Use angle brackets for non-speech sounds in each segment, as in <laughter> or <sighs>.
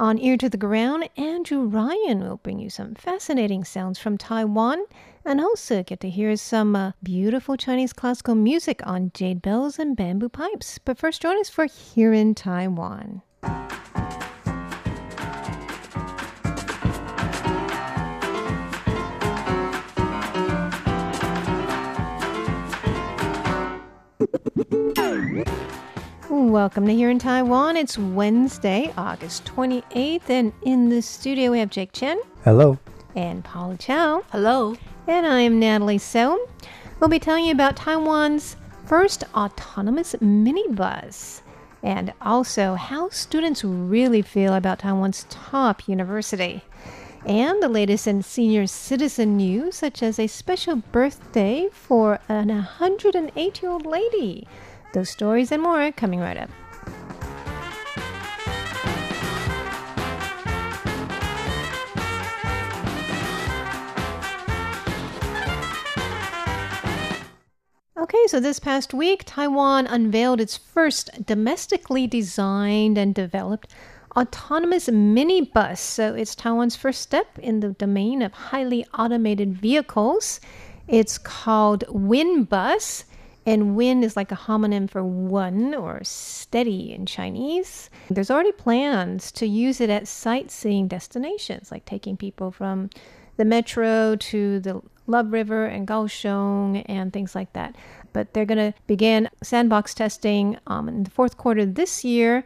On Ear to the Ground, Andrew Ryan will bring you some fascinating sounds from Taiwan and also get to hear some uh, beautiful Chinese classical music on jade bells and bamboo pipes. But first, join us for Here in Taiwan. Welcome to Here in Taiwan. It's Wednesday, August 28th, and in the studio we have Jake Chen Hello. and Paula Chow. Hello. And I am Natalie So. We'll be telling you about Taiwan's first autonomous minibus and also how students really feel about Taiwan's top university. And the latest in senior citizen news, such as a special birthday for an 108 year old lady. Those stories and more coming right up. Okay, so this past week, Taiwan unveiled its first domestically designed and developed autonomous minibus. So it's Taiwan's first step in the domain of highly automated vehicles. It's called WinBus, and Win is like a homonym for one or steady in Chinese. There's already plans to use it at sightseeing destinations, like taking people from the metro to the Love River and Kaohsiung and things like that. But they're going to begin sandbox testing um, in the fourth quarter this year.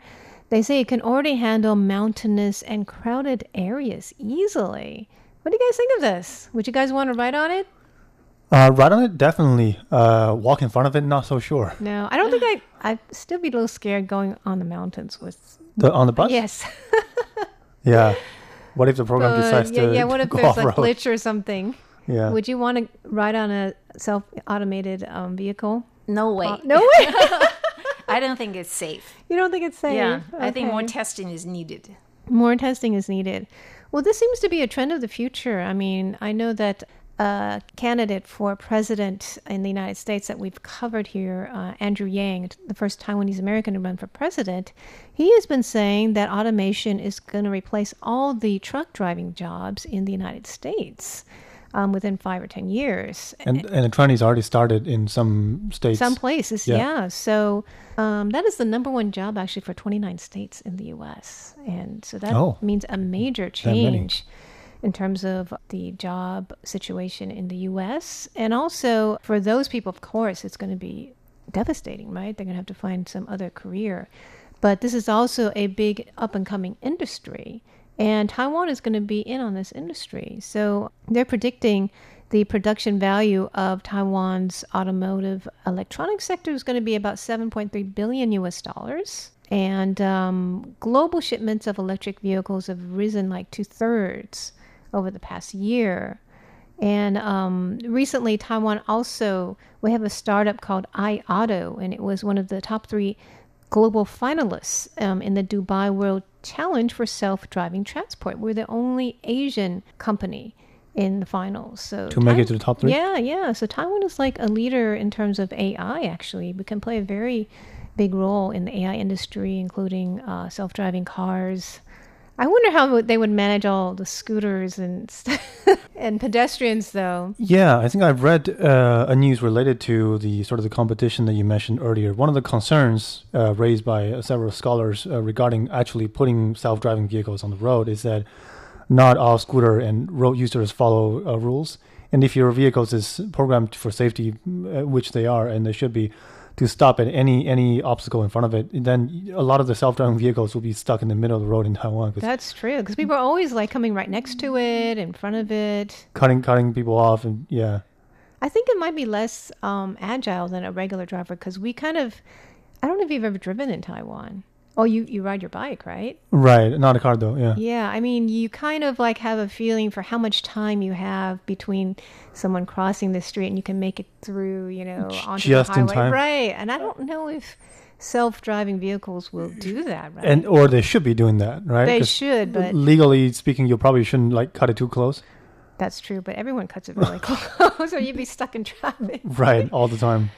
They say it can already handle mountainous and crowded areas easily. What do you guys think of this? Would you guys want to ride on it? Uh, right on it, definitely. Uh, walk in front of it, not so sure. No, I don't think I. I'd still be a little scared going on the mountains with. The, on the bus? Yes. <laughs> Yeah. What if the program Uh, decides yeah, to yeah. What if <laughs> go there's a off-road? glitch or something? Yeah. Would you want to ride on a self-automated um, vehicle? No way. Uh, no way. <laughs> I don't think it's safe. you don't think it's safe? Yeah. I think more testing is needed. More testing is needed. Well, this seems to be a trend of the future. I mean, I know that a candidate for president in the United States that we've covered here, uh, Andrew Yang, the first Taiwanese American to run for president, he has been saying that automation is going to replace all the truck driving jobs in the United States um, within five or ten years. and and the trend is already started in some states. Some places, Yeah. yeah. So um, that is the number one job actually for 29 states in the U.S. And so that Oh. means a major change in terms of the job situation in the U.S. And also for those people, of course, it's going to be devastating, right? They're going to have to find some other career. But this is also a big up and coming industry. And Taiwan is going to be in on this industry. So they're predicting the production value of Taiwan's automotive electronics sector is going to be about 7.3 billion US dollars. And um, global shipments of electric vehicles have risen like two thirds over the past year. And um, recently, Taiwan also we have a startup called iAuto, and it was one of the top three global finalists um, in the Dubai World Challenge for self-driving transport. We're the only Asian company in the finals. So To make it to the top three? Yeah, yeah. So Taiwan is like a leader in terms of AI. Actually, we can play a very big role in the AI industry, including uh, self-driving cars. I wonder how they would manage all the scooters and <laughs> and pedestrians, though. Yeah, I think I've read uh, a news related to the sort of the competition that you mentioned earlier. One of the concerns uh, raised by uh, several scholars uh, regarding actually putting self-driving vehicles on the road is that not all scooter and road users follow uh, rules. And if your vehicles is programmed for safety, uh, which they are, and they should be, to stop at any any obstacle in front of it, then a lot of the self-driving vehicles will be stuck in the middle of the road in Taiwan, That's true because people are always like coming right next to it, in front of it. cutting cutting people off, and yeah. I think it might be less um, agile than a regular driver because we kind of. I don't know if you've ever driven in Taiwan. Oh, you you ride your bike, right? Right, not a car though. Yeah. Yeah, I mean, you kind of like have a feeling for how much time you have between someone crossing the street and you can make it through, you know, onto Just the in highway. time. Right. And I don't know if self-driving vehicles will do that, right? And or they should be doing that, right? They should, but legally speaking, you probably shouldn't like cut it too close. that's true. But everyone cuts it really <laughs> close, <laughs> or you'd be stuck in traffic. Right, all the time.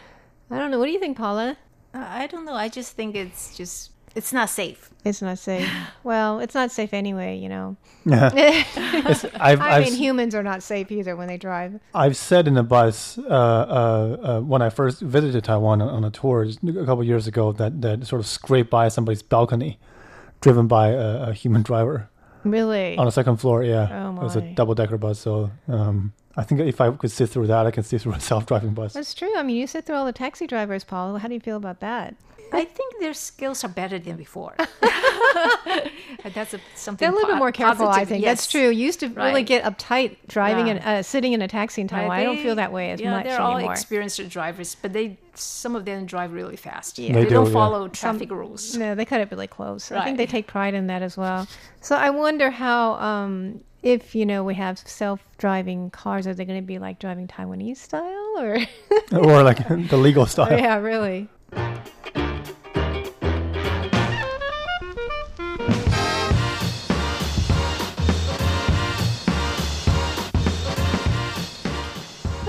I don't know. What do you think, Paula? Uh, I don't know. I just think it's just it's not safe. It's not safe. <sighs> well, it's not safe anyway, you know. Yeah. <laughs> <laughs> It's- I've, I mean, humans are not safe either when they drive. I've said in the bus uh, uh, uh, when I first visited Taiwan on, on a tour a couple of years ago that, that sort of scraped by somebody's balcony, driven by a, a human driver Really? on a second floor. Yeah, Oh, my. it was a double decker bus. So um, I think if I could sit through that, I can sit through a self driving bus. That's true. I mean, you sit through all the taxi drivers, Paul. How do you feel about that? I think their skills are better than before. <laughs> That's a, something. They're a little bit more careful, I think. yes. That's true. You used to really get uptight driving Yeah. and uh, sitting in a taxi in Taiwan. Right, I don't feel that way as yeah, much they're all experienced drivers, but they some of them drive really fast. Yeah. They They, do, don't yeah. follow traffic rules. No, they cut it really close. I think they take pride in that as well. So I wonder how, um, if you know, we have self-driving cars, are they going to be like driving Taiwanese style, or <laughs> or like <laughs> the legal style. yeah, really?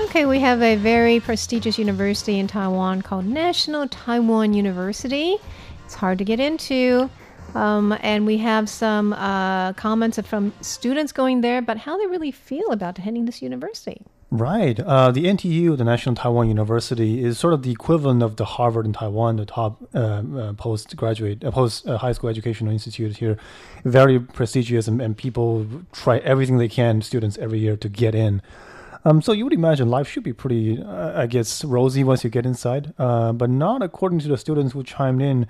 Okay, we have a very prestigious university in Taiwan called National Taiwan University. It's hard to get into. Um, and we have some uh, comments from students going there about how they really feel about attending this university. Right. Uh, the NTU, the National Taiwan University, is sort of the equivalent of the Harvard in Taiwan, the top uh, uh, postgraduate, uh, post uh, high school educational institute here. Very prestigious, and, and people try everything they can, students every year, to get in. Um, so you would imagine life should be pretty, I guess, rosy once you get inside, but not according to the students who chimed in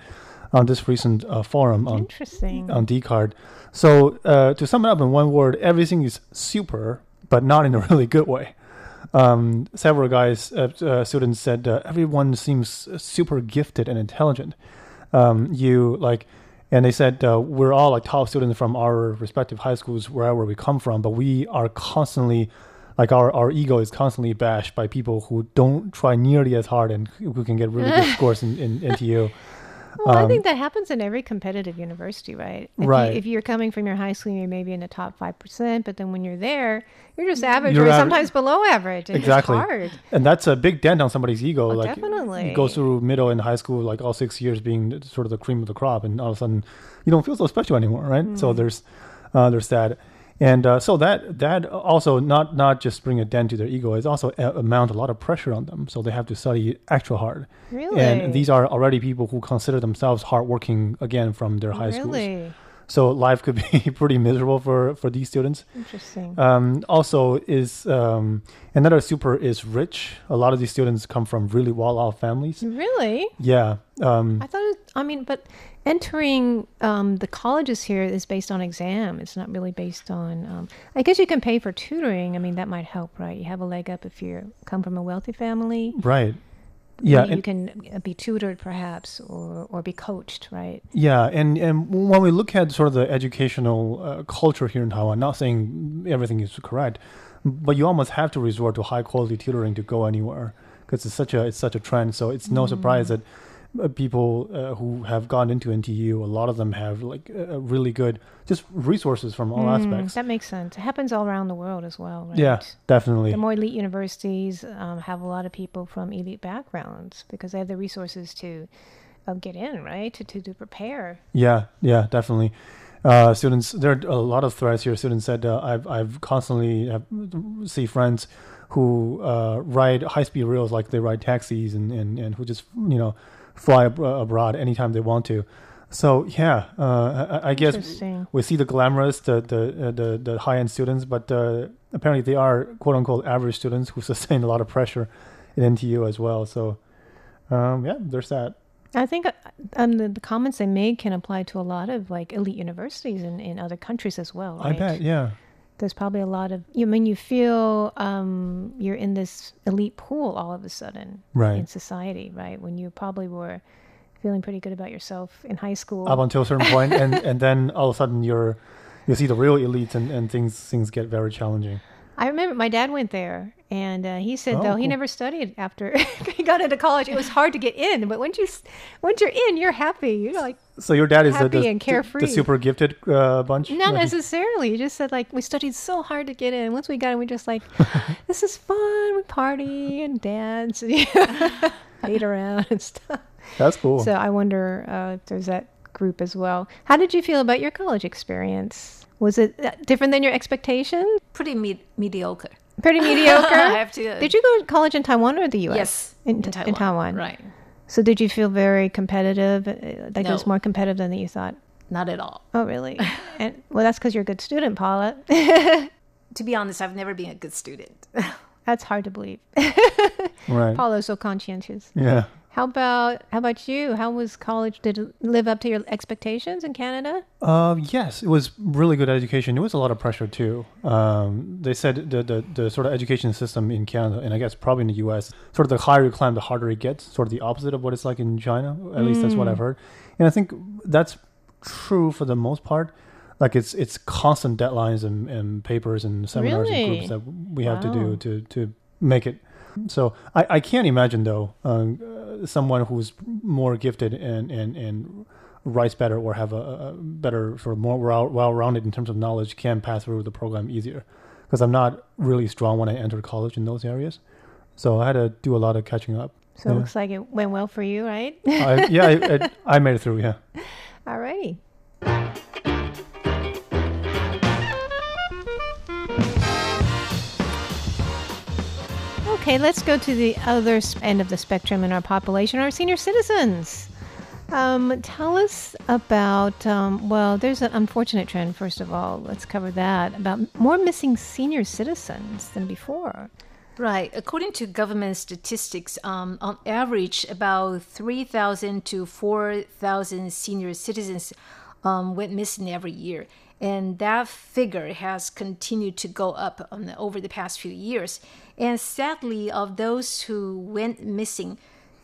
on this recent uh, forum on Interesting. on Dcard. So uh, to sum it up in one word, everything is super, but not in a <laughs> really good way. Um, several guys, uh, uh, students said uh, everyone seems super gifted and intelligent. Um, you like, and they said uh, we're all like top students from our respective high schools wherever we come from, but we are constantly like our, our ego is constantly bashed by people who don't try nearly as hard and who can get really good <laughs> scores in, in NTU. Well, I Um, think that happens in every competitive university, right? If Right. You, if you're coming from your high school, you're maybe in the top five percent, but then when you're there, you're just average You're or aver- sometimes below average. It's Exactly. hard. and that's a big dent on somebody's ego. Oh, like definitely. you go through middle and high school, like all six years being sort of the cream of the crop, and all of a sudden you don't feel so special anymore, right? Mm. So there's uh, there's that, and uh, so that that also not not just bring a dent to their ego, it's also a- amount a lot of pressure on them. So they have to study extra hard, Really? and these are already people who consider themselves hardworking again from their high schools. really So life could be <laughs> pretty miserable for for these students. interesting. Um, also, is um, another super is rich. A lot of these students come from really well-off families. really? Yeah, um, I thought. It, I mean, but entering um, the colleges here is based on exam. It's not really based on. Um, I guess you can pay for tutoring. I mean, that might help, right? You have a leg up if you come from a wealthy family. right. Yeah, you can uh, be tutored perhaps or or be coached right yeah, and and when we look at sort of the educational uh, culture here in Taiwan, not saying everything is correct, but you almost have to resort to high-quality tutoring to go anywhere because it's such a it's such a trend. So it's no surprise that people uh, who have gone into NTU, a lot of them have like uh, really good just resources from all Mm, aspects. that makes sense it happens all around the world as well right Yeah, definitely. the more elite universities um, have a lot of people from elite backgrounds because they have the resources to uh, get in right to, to, to prepare Yeah, yeah, definitely. Uh, students, there are a lot of threats here. Students said uh, I've I've constantly have, see friends who uh, ride high speed rails like they ride taxis and, and, and who just you know fly ab- abroad anytime they want to. So yeah, uh, I, I guess we see the glamorous, the the uh, the, the high end students, but uh, apparently they are quote unquote average students who <laughs> sustain a lot of pressure in NTU as well. So um, yeah, there's that. I think uh, um, the, the comments they made can apply to a lot of like elite universities in, in other countries as well. I bet, yeah. There's probably a lot of you I mean you feel um, you're in this elite pool all of a sudden Right. in society right when you probably were feeling pretty good about yourself in high school. up until a certain <laughs> point, and and then all of a sudden you're you see the real elites, and, and things things get very challenging. I remember my dad went there, and uh, he said Oh, though he cool. never studied after <laughs> he got into college. It was hard to get in, but once you once you're in, you're happy. You're like So your dad is the, Happy the, and carefree. the super gifted uh, bunch. not Like- necessarily. He just said like we studied so hard to get in. Once we got in, we just like <laughs> this is fun. We party and dance, <laughs> and date around and stuff. That's cool. So I wonder uh, if there's that group as well. How did you feel about your college experience? Was it uh, different than your expectations? Pretty me- mediocre. Pretty <laughs> mediocre. I have to. Did you go to college in Taiwan or the U.S.? Yes, in, in Taiwan. Right. So did you feel very competitive? uh, Like it was more competitive than you thought? Not at all. Oh, really? <laughs> and well, that's because you're a good student, Paula. <laughs> To be honest, I've never been a good student. that's hard to believe. right. Paula's so conscientious. Yeah. How about how about you? How was college? Did it live up to your expectations in Canada? Uh, yes, it was really good education. It was a lot of pressure too. Um, they said the, the the sort of education system in Canada, and I guess probably in the U.S., sort of the higher you climb, the harder it gets. Sort of the opposite of what it's like in China. At least that's what I've heard, and I think that's true for the most part. Like it's it's constant deadlines and, and papers and seminars Really? and groups that we have to do to to make it. So I, I can't imagine though um, uh, someone who's more gifted and and and writes better or have a, a better sort of more well well rounded in terms of knowledge can pass through the program easier because I'm not really strong when I entered college in those areas. So I had to do a lot of catching up. So it looks like it went well for you, right? I, yeah, I, I, I made it through. Yeah. <laughs> Alrighty. Okay, let's go to the other end of the spectrum in our population, our senior citizens. Um, tell us about, um, well, there's an unfortunate trend, first of all. Let's cover that about more missing senior citizens than before. Right. According to government statistics, um, on average, about 3,000 to 4,000 senior citizens um, went missing every year. And that figure has continued to go up um, over the past few years. And sadly, of those who went missing,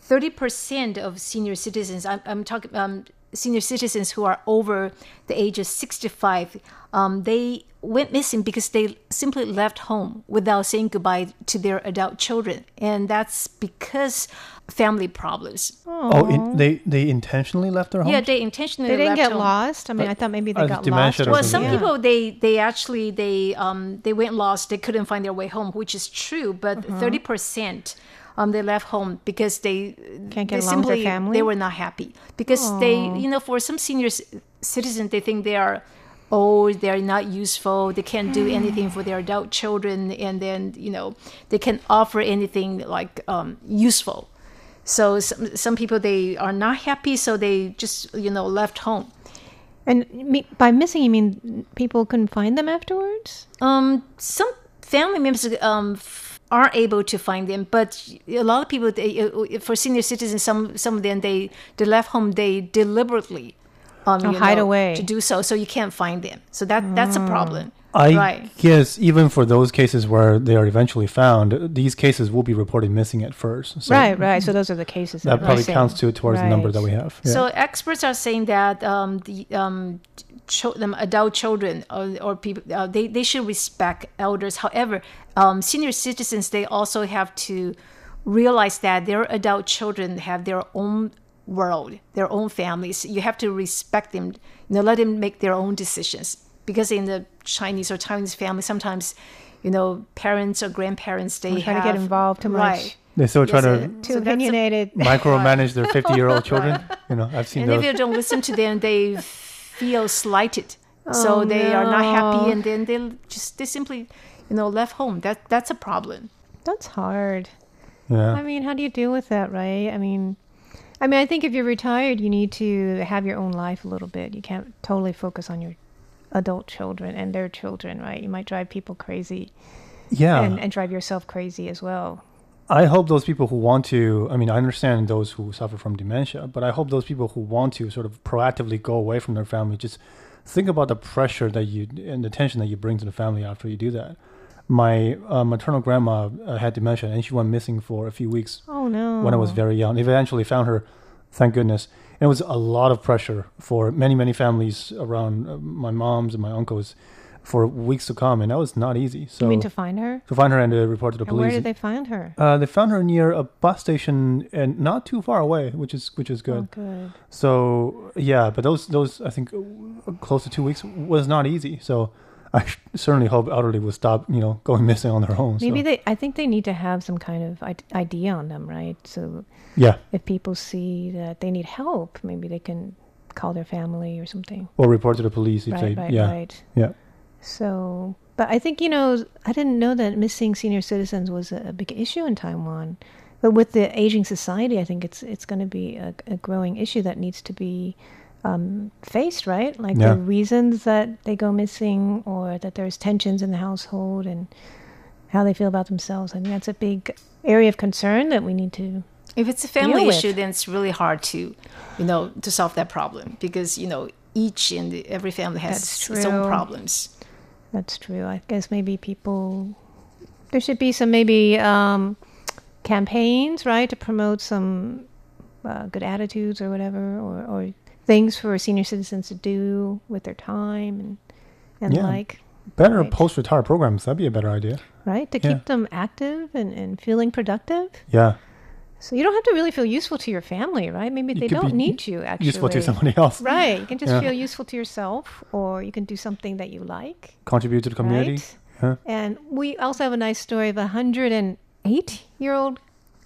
30% of senior citizens, I'm, I'm talking um, senior citizens who are over the age of 65, um, they went missing because they simply left home without saying goodbye to their adult children. And that's because family problems. Oh, in, they they intentionally left their home. Yeah, they intentionally They didn't left get home. lost. I mean, I thought maybe they got lost. Well, something, some yeah. people they they actually they um they went lost. They couldn't find their way home, which is true. But Uh-huh. 30 percent. Um, they left home because they Can't they get along with their simply family? they were not happy. Because they you know for some senior c- citizens they think they are old they're not useful they can't do anything for their adult children and then you know they can offer anything like um, useful. So some, some people they are not happy so they just you know left home. And me, by missing, you mean people couldn't find them afterwards? Um, some family members um, are able to find them, but a lot of people, they, uh, for senior citizens, some some of them they they left home, they deliberately um, Oh, hide know, away. to do so, so you can't find them. So that that's a problem. I right. guess even for those cases where they are eventually found, these cases will be reported missing at first. So right, right. So those are the cases That we're probably counts to towards the number that we have. Yeah. So experts are saying that um, the um, cho- them adult children or, or people uh, they they should respect elders. However, um, senior citizens they also have to realize that their adult children have their own world, their own families. You have to respect them. You know, let them make their own decisions. Because in the Chinese or Taiwanese family, sometimes, you know, parents or grandparents they try to get involved too much. right. they still try Yes, to Too so that's a- opinionated. micromanage their <laughs> 50 year old children. You know, I've seen And if you don't listen to them, they feel slighted. Oh, so Oh, they are not happy, and then they just they simply, you know, left home. That that's a problem. That's hard. Yeah. I mean, how do you deal with that, right? I mean, I mean, I think if you're retired, you need to have your own life a little bit. You can't totally focus on your adult children and their children, right? You might drive people crazy yeah. and, and drive yourself crazy as well. I hope those people who want to, I mean, I understand those who suffer from dementia, but I hope those people who want to sort of proactively go away from their family just think about the pressure that you and the tension that you bring to the family after you do that. My uh, maternal grandma uh, had dementia and she went missing for a few weeks Oh no! when I was very young. Eventually found her Thank goodness. And it was a lot of pressure for many, many families around uh, my mom's and my uncles for weeks to come, and that was not easy. So you mean to find her? to find her and to report to the And where did they find her? uh, they found her near a bus station and not too far away, which is which is good. Oh, good. So yeah, but those those I think close to two weeks was not easy. So I <laughs> certainly hope elderly will stop you know going missing on their own. Maybe so. they. I think they need to have some kind of I- ID on them, right? So yeah, if people see that they need help, maybe they can call their family or something. or report to the police if right, they right, yeah right. yeah So, but I think you know, I didn't know that missing senior citizens was a, a big issue in Taiwan. But with the aging society, I think it's it's going to be a, a growing issue that needs to be um, faced, right? Like Yeah. the reasons that they go missing, or that there's tensions in the household, and how they feel about themselves. I think that's a big area of concern that we need to. If it's a family Deal with. issue, then it's really hard to, you know, to solve that problem because you know each and every family has its own problems. That's true. I guess maybe people. There should be some maybe um, campaigns, right, to promote some uh, good attitudes or whatever, or, or things for senior citizens to do with their time and and Yeah. like better Right. post retire programs. That'd be a better idea. right to Yeah. keep them active and, and feeling productive. Yeah, So you don't have to really feel useful to your family, right? Maybe they don't need you actually. useful to somebody else. Right. You can just Yeah. feel useful to yourself, or you can do something that you like. Contribute to the community. Right? Huh? And we also have a nice story of a 108 year old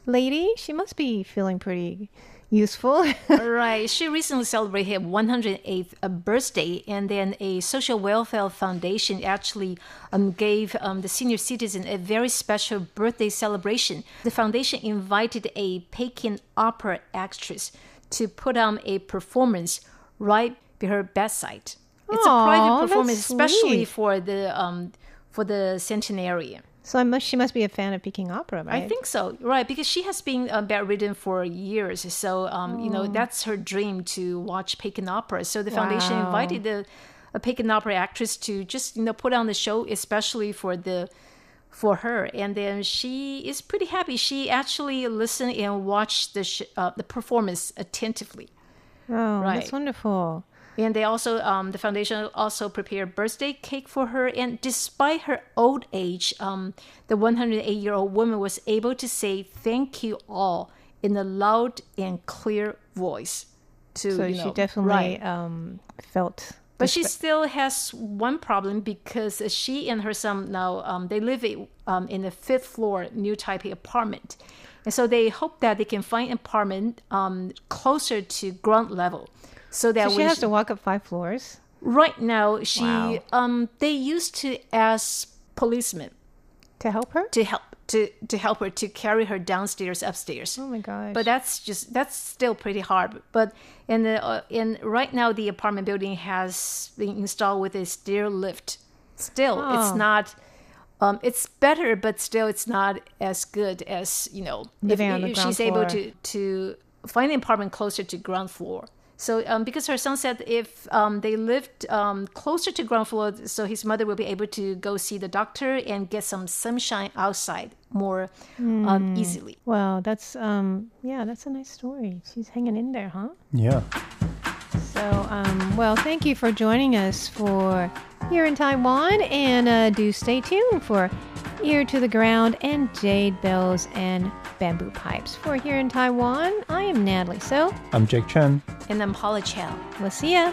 lady. She must be feeling pretty useful. <laughs> right. She recently celebrated her 108th uh, birthday, and then a social welfare foundation actually um, gave um, the senior citizen a very special birthday celebration. The foundation invited a Peking opera actress to put on a performance right by her bedside. It's a private performance, especially for the um, for the centenarian. So I must, she must be a fan of Peking opera, right? I think so, right? Because she has been uh, bedridden for years, so um, you know that's her dream to watch Peking opera. So the foundation Wow. invited the a Peking opera actress to just you know put on the show, especially for the for her. And then she is pretty happy. She actually listened and watched the sh- uh, the performance attentively. Oh, Right. that's wonderful. And they also, um, the foundation also prepared birthday cake for her. And despite her old age, um, the 108 year old woman was able to say thank you all in a loud and clear voice. To So you she know, definitely right. um, felt. But she still has one problem because she and her son now um, they live um, in the fifth floor New Taipei apartment, and so they hope that they can find an apartment um, closer to ground level, so that So she has she- to walk up five floors. Right now, she Wow. um they used to ask policemen To help her? to help to to help her to carry her downstairs, upstairs. Oh my gosh. But that's just that's still pretty hard. But in the uh, in right now, the apartment building has been installed with a stair lift. Still, Oh. it's not. Um, it's better, but still, it's not as good as you know. Living if ground she's able to to find an apartment closer to ground floor. So, um, because her son said if um, they lived um, closer to ground floor, so his mother will be able to go see the doctor and get some sunshine outside more um, easily. Wow, that's um yeah, that's a nice story. She's hanging in there, huh? Yeah. So um well, thank you for joining us for here in Taiwan and uh, do stay tuned for Ear to the Ground and Jade Bells and Bamboo Pipes. For here in Taiwan, I am Natalie. So I'm Jake Chen. And I'm Paula Chow. we'll see ya.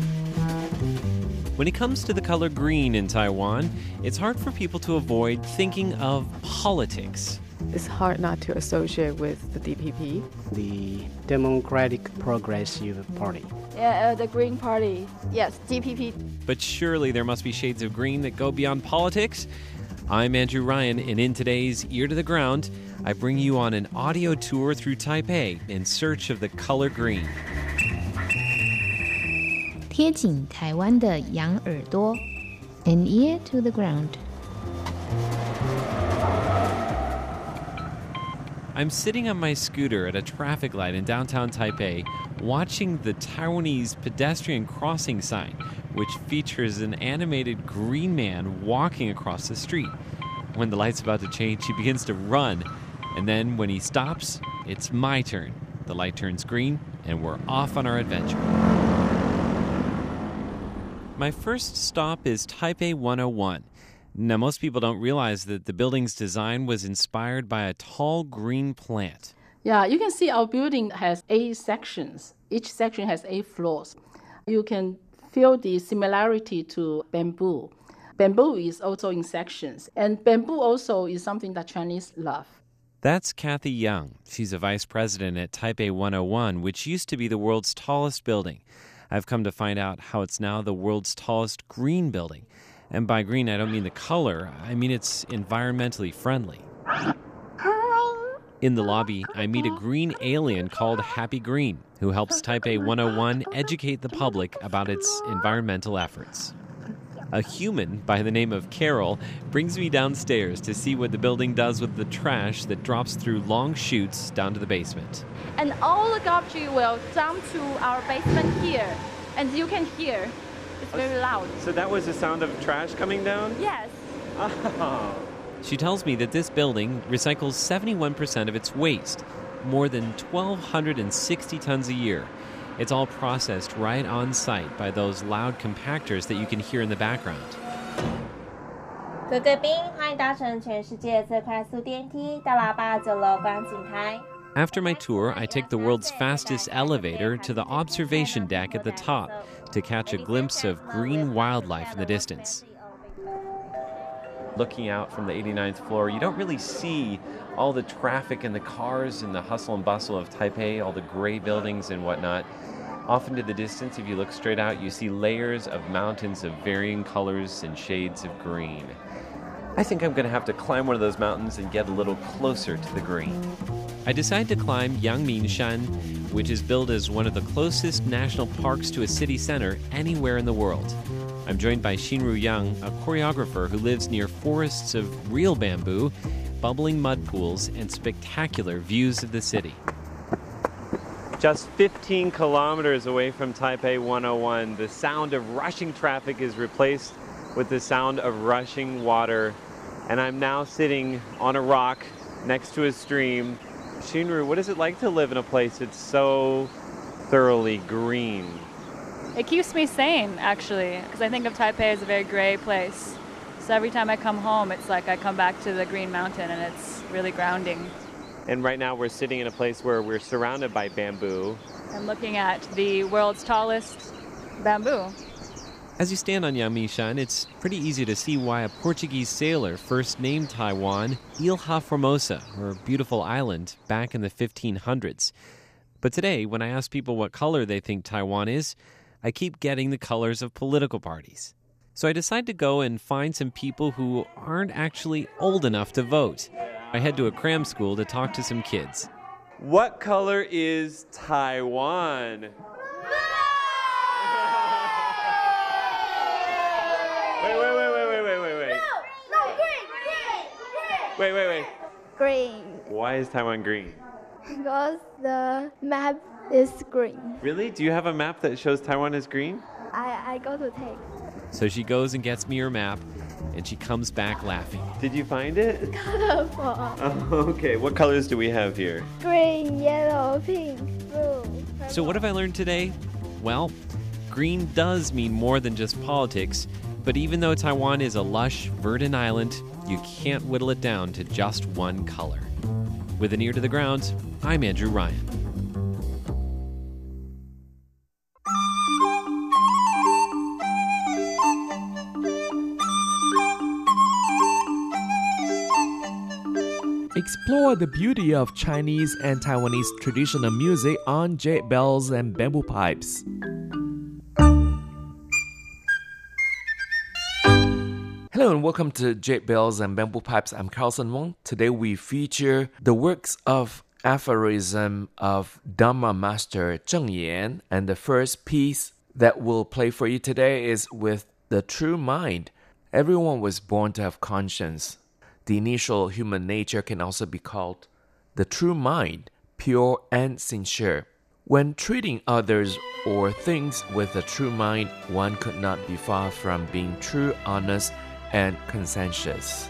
When it comes to the color green in Taiwan, it's hard for people to avoid thinking of politics. It's hard not to associate with the DPP. The Democratic Progressive Party. Yeah, uh, the Green Party. Yes, DPP. But surely there must be shades of green that go beyond politics. I'm Andrew Ryan, and in today's Ear to the Ground, I bring you on an audio tour through Taipei in search of the color green. 贴紧台湾的羊耳朵，an ear to the ground。 I'm sitting on my scooter at a traffic light in downtown Taipei, watching the Taiwanese pedestrian crossing sign, which features an animated green man walking across the street. When the light's about to change, he begins to run, and then when he stops, it's my turn. The light turns green, and we're off on our adventure. My first stop is Taipei 101. Now, most people don't realize that the building's design was inspired by a tall green plant. Yeah, you can see our building has eight sections. Each section has eight floors. You can feel the similarity to bamboo. Bamboo is also in sections, and bamboo also is something that Chinese love. That's Kathy Young. She's a vice president at Taipei 101, which used to be the world's tallest building. I've come to find out how it's now the world's tallest green building. And by green, I don't mean the color, I mean it's environmentally friendly. In the lobby, I meet a green alien called Happy Green, who helps Taipei 101 educate the public about its environmental efforts. A human by the name of Carol brings me downstairs to see what the building does with the trash that drops through long chutes down to the basement. And all the garbage will dump to our basement here. And you can hear. It's very loud. So that was the sound of trash coming down? Yes. Oh. She tells me that this building recycles 71% of its waste, more than 1,260 tons a year. It's all processed right on site by those loud compactors that you can hear in the background. 各位贵宾，欢迎搭乘全世界最快速电梯到喇叭九楼观景台。 After my tour, I take the world's fastest elevator to the observation deck at the top to catch a glimpse of green wildlife in the distance. Looking out from the 89th floor, you don't really see all the traffic and the cars and the hustle and bustle of Taipei, all the gray buildings and whatnot. Off into the distance, if you look straight out, you see layers of mountains of varying colors and shades of green. I think I'm going to have to climb one of those mountains and get a little closer to the green. I decide to climb Yangmingshan, which is billed as one of the closest national parks to a city center anywhere in the world. I'm joined by Shinru Yang, a choreographer who lives near forests of real bamboo, bubbling mud pools, and spectacular views of the city. Just 15 kilometers away from Taipei 101, the sound of rushing traffic is replaced with the sound of rushing water. And I'm now sitting on a rock next to a stream. Shinru, what is it like to live in a place that's so thoroughly green? It keeps me sane, actually, because I think of Taipei as a very gray place. So every time I come home, it's like I come back to the Green Mountain and it's really grounding. And right now we're sitting in a place where we're surrounded by bamboo. I'm looking at the world's tallest bamboo. As you stand on Yangmingshan, it's pretty easy to see why a Portuguese sailor first named Taiwan Ilha Formosa, or beautiful island, back in the 1500s. But today, when I ask people what color they think Taiwan is, I keep getting the colors of political parties. So I decide to go and find some people who aren't actually old enough to vote. I head to a cram school to talk to some kids. What color is Taiwan? <laughs> Wait, wait, wait, wait, wait, wait, wait, wait. No, green, green, green. Wait, wait, wait. Green. Why is Taiwan green? Because the map is green. Really? Do you have a map that shows Taiwan is green? I, I go to take. So she goes and gets me her map, and she comes back laughing. Did you find it? <laughs> Colorful. Oh, okay. What colors do we have here? Green, yellow, pink, blue. So, what have I learned today? Well, green does mean more than just politics, but even though Taiwan is a lush, verdant island, you can't whittle it down to just one color. With an ear to the ground, I'm Andrew Ryan. Explore the beauty of Chinese and Taiwanese traditional music on jade bells and bamboo pipes. Hello and welcome to Jade Bells and Bamboo Pipes. I'm Carlson Wong. Today we feature the works of aphorism of Dharma Master Zheng Yan, and the first piece that we'll play for you today is with the true mind. Everyone was born to have conscience. The initial human nature can also be called the true mind, pure and sincere. When treating others or things with a true mind, one could not be far from being true, honest, and conscientious.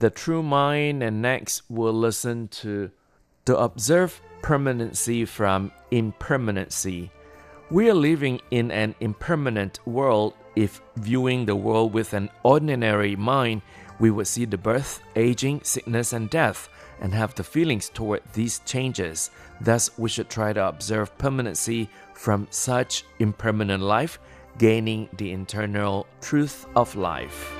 The true mind, and next we'll listen to To Observe Permanency from Impermanency. We are living in an impermanent world. If viewing the world with an ordinary mind, we would see the birth, aging, sickness, and death, and have the feelings toward these changes. Thus, we should try to observe permanency from such impermanent life, gaining the internal truth of life.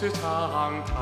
zu Tarantana.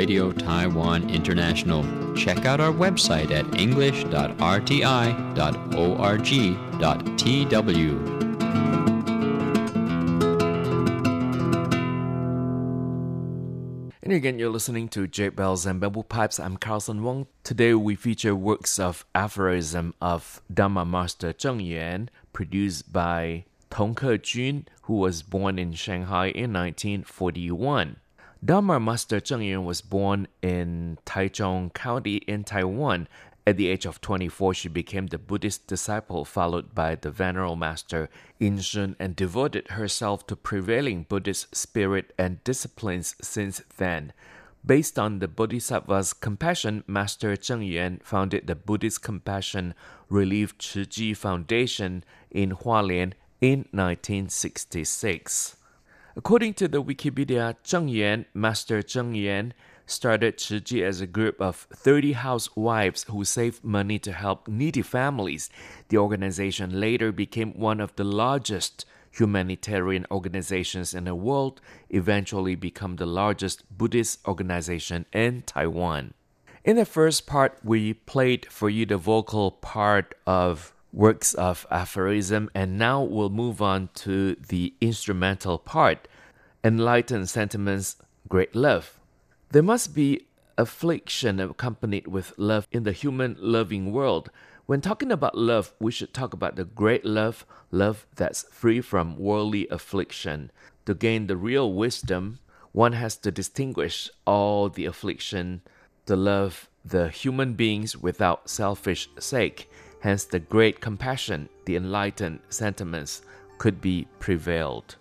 Radio Taiwan International. Check out our website at english.rti.org.tw. And again, you're listening to Jade Bells and Bamboo Pipes. I'm Carlson Wong. Today, we feature works of aphorism of Dharma Master Cheng Yen, produced by Tong Ke Jun, who was born in Shanghai in 1941. Dharma Master Cheng Yen was born in Taichung County in Taiwan. At the age of 24, she became the Buddhist disciple, followed by the Venerable Master Yin Shun, and devoted herself to prevailing Buddhist spirit and disciplines since then. Based on the Bodhisattva's compassion, Master Cheng Yen founded the Buddhist Compassion Relief Tzu Chi Foundation in Hualien in 1966. According to the Wikipedia, Cheng Yen, Master Cheng Yen, started Tzu Chi as a group of 30 housewives who saved money to help needy families. The organization later became one of the largest humanitarian organizations in the world, eventually become the largest Buddhist organization in Taiwan. In the first part, we played for you the vocal part of works of aphorism, and now we'll move on to the instrumental part enlightened sentiments, great love. There must be affliction accompanied with love in the human loving world. When talking about love, we should talk about the great love, love that's free from worldly affliction. To gain the real wisdom, one has to distinguish all the affliction, to love the human beings without selfish sake. Hence, the great compassion, the enlightened sentiments could be prevailed.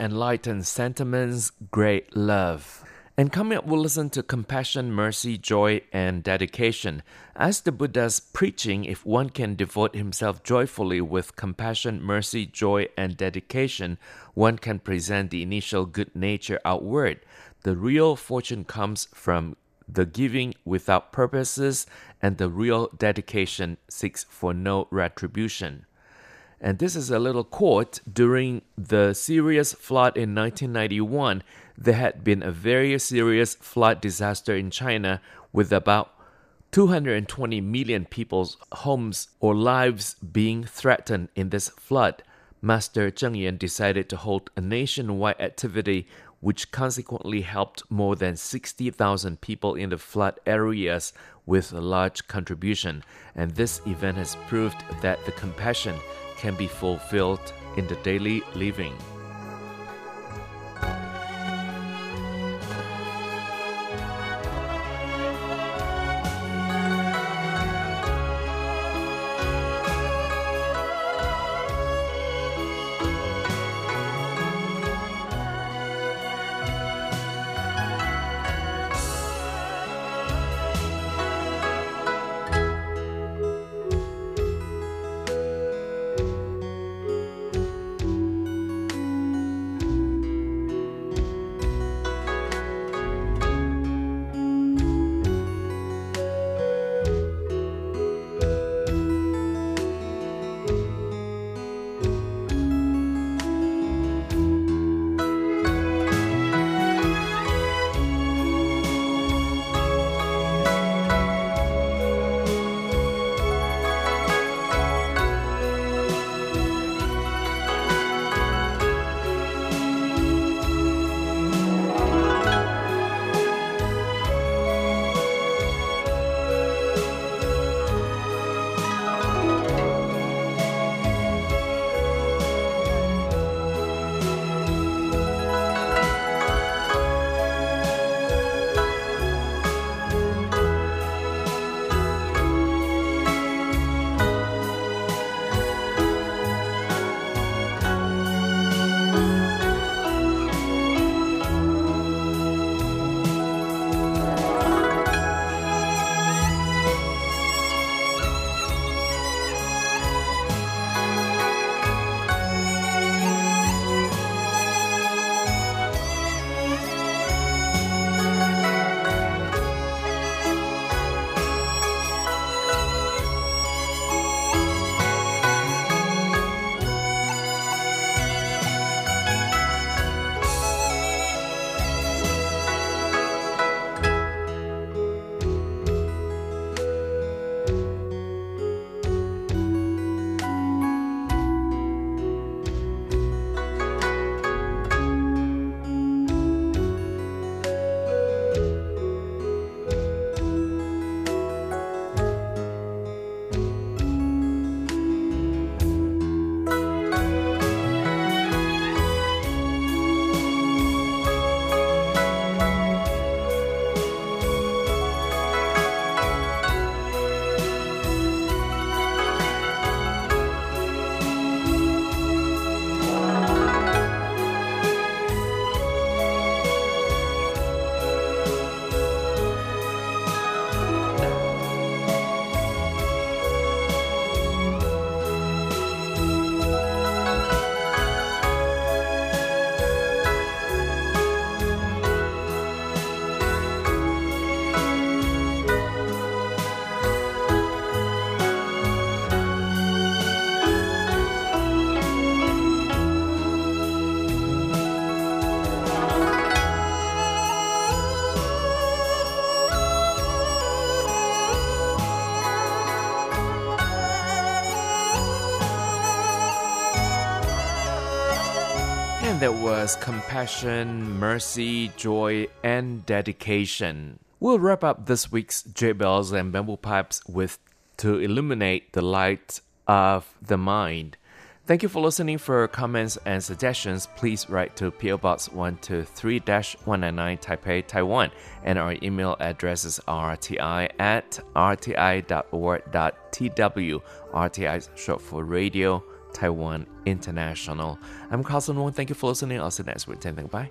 Enlightened Sentiments, Great Love. And coming up, we'll listen to Compassion, Mercy, Joy, and Dedication. As the Buddha's preaching, if one can devote himself joyfully with compassion, mercy, joy, and dedication, one can present the initial good nature outward. The real fortune comes from the giving without purposes, and the real dedication seeks for no retribution. And this is a little quote during the serious flood in 1991. There had been a very serious flood disaster in China with about 220 million people's homes or lives being threatened in this flood. Master Cheng Yen decided to hold a nationwide activity which consequently helped more than 60,000 people in the flood areas with a large contribution. And this event has proved that the compassion can be fulfilled in the daily living. That was compassion, mercy, joy, and dedication. We'll wrap up this week's Jade Bells and Bamboo Pipes with To Illuminate the Light of the Mind. Thank you for listening. For comments and suggestions, please write to PO Box 123 199 Taipei, Taiwan. And our email address is rti at rti.org.tw. RTI is short for radio Taiwan International. I'm Carlson Wong. Thank you for listening. I'll see you next week. Bye.